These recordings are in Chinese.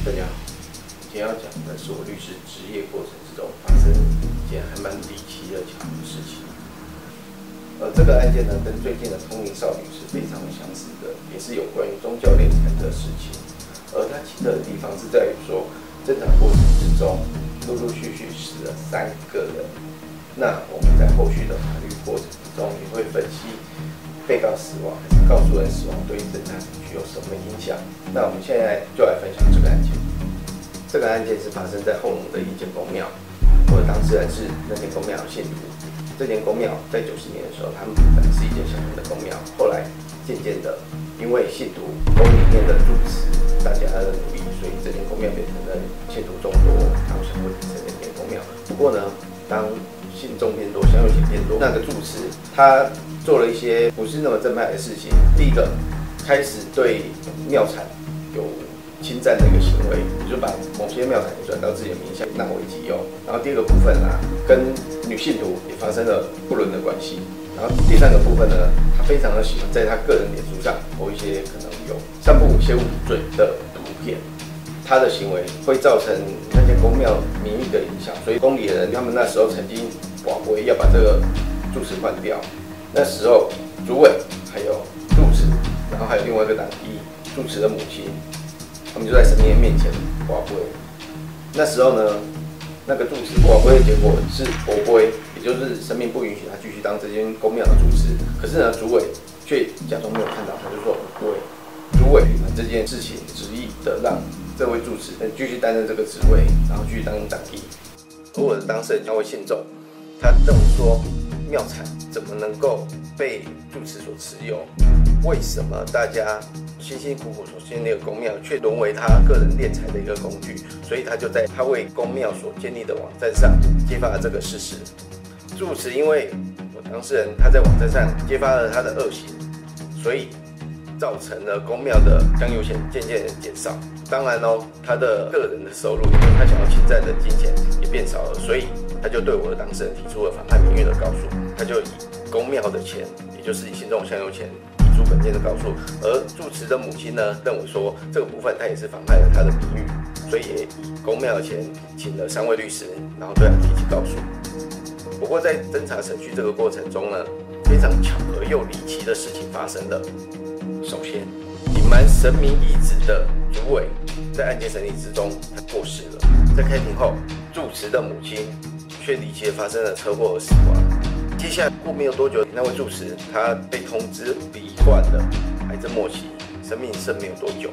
大家好，今天要讲的是我律师职业过程之中发生一件还蛮离奇的巧合事情。呃，这个案件呢，跟最近的通灵少女是非常相似的，也是有关于宗教敛财的事情。而它奇特的地方是在于说，侦查过程之中，陆陆续续死了三个人。那我们在后续的法律过程之中，也会分析。被告死亡还是告诉人死亡，对于侦查程序有什么影响？那我们现在就来。这个案件是发生在后龙的一间公庙，我的当事人是那间公庙的信徒。这间公庙在九十年的时候，他们本来是一间小型的公庙，后来渐渐的，因为信徒宫里面的住持大家的努力，所以这间公庙变成了信徒众多，然后想会成一间公庙。不过呢，当信众变多，香油钱变多，那个住持他。做了一些不是那么正派的事情。第一个，开始对庙产侵占的一个行为，你就把某些庙产转到自己的名下，纳为己有。然后第二个部分呢，跟女信徒也发生了不伦的关系。然后第三个部分呢，他非常的喜欢在他个人脸书上播一些可能有散布一些污罪的图片。他的行为会造成那些公庙名誉的影响，所以宫里的人他们那时候曾经广播要把这个住持换掉。那时候，主委还有住持，然后还有另外一个党一住持的母亲，他们就在神明面前挂龟。那时候呢，那个住持挂龟的结果是佛龟，也就是神明不允许他继续当这间公庙的住持。可是呢，主委却假装没有看到，他就说不会。主委这件事情执意的让这位住持继续担任这个职位，然后继续当党一。而我的当事人叫为信众，他这么说。庙产怎么能够被住持所持有？为什么大家辛辛苦苦所建立的公庙，却沦为他个人敛财的一个工具？所以他就在他为公庙所建立的网站上揭发了这个事实。住持因为我当事人他在网站上揭发了他的恶行，所以造成了公庙的香油钱渐渐减少。当然喽，他的个人的收入，因为他想要侵占的金钱也变少了，所以。他就对我的当事人提出了妨害名誉的告诉，他就以公庙的钱，也就是以信众香油钱本件的告诉，而住持的母亲呢认为说这个部分他也是妨害了他的名誉，所以也以公庙的钱请了三位律师，然后对他提起告诉。不过在侦查程序这个过程中呢，非常巧合又离奇的事情发生了。首先，隐瞒神明意志的主委在案件审理之中他过世了，在开庭后，住持的母亲。却离奇发生了车祸而死亡。接下来过没有多久，那位住持他被通知罹患了癌症末期，生命剩没有多久。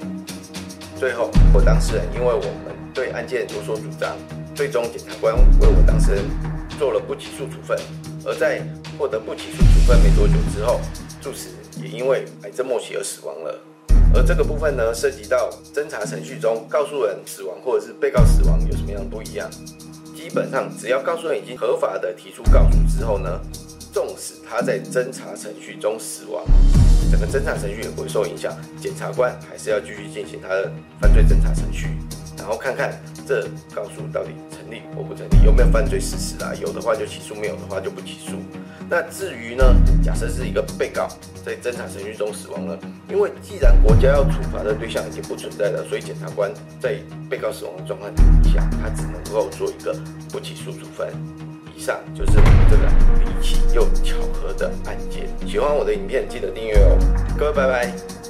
最后，我当事人因为我们对案件有所主张，最终检察官为我当事人做了不起诉处分。而在获得不起诉处分没多久之后，住持也因为癌症末期而死亡了。而这个部分呢，涉及到侦查程序中告诉人死亡或者是被告死亡有什么样不一样？基本上，只要告诉人已经合法的提出告诉之后呢，纵使他在侦查程序中死亡，整个侦查程序也不会受影响，检察官还是要继续进行他的犯罪侦查程序。然后看看这告诉到底成立或不成立，有没有犯罪事实啊？有的话就起诉，没有的话就不起诉。那至于呢，假设是一个被告在侦查程序中死亡了，因为既然国家要处罚的对象已经不存在了，所以检察官在被告死亡的状况下，他只能够做一个不起诉处分。以上就是我们这个离奇又巧合的案件。喜欢我的影片，记得订阅哦。各位，拜拜。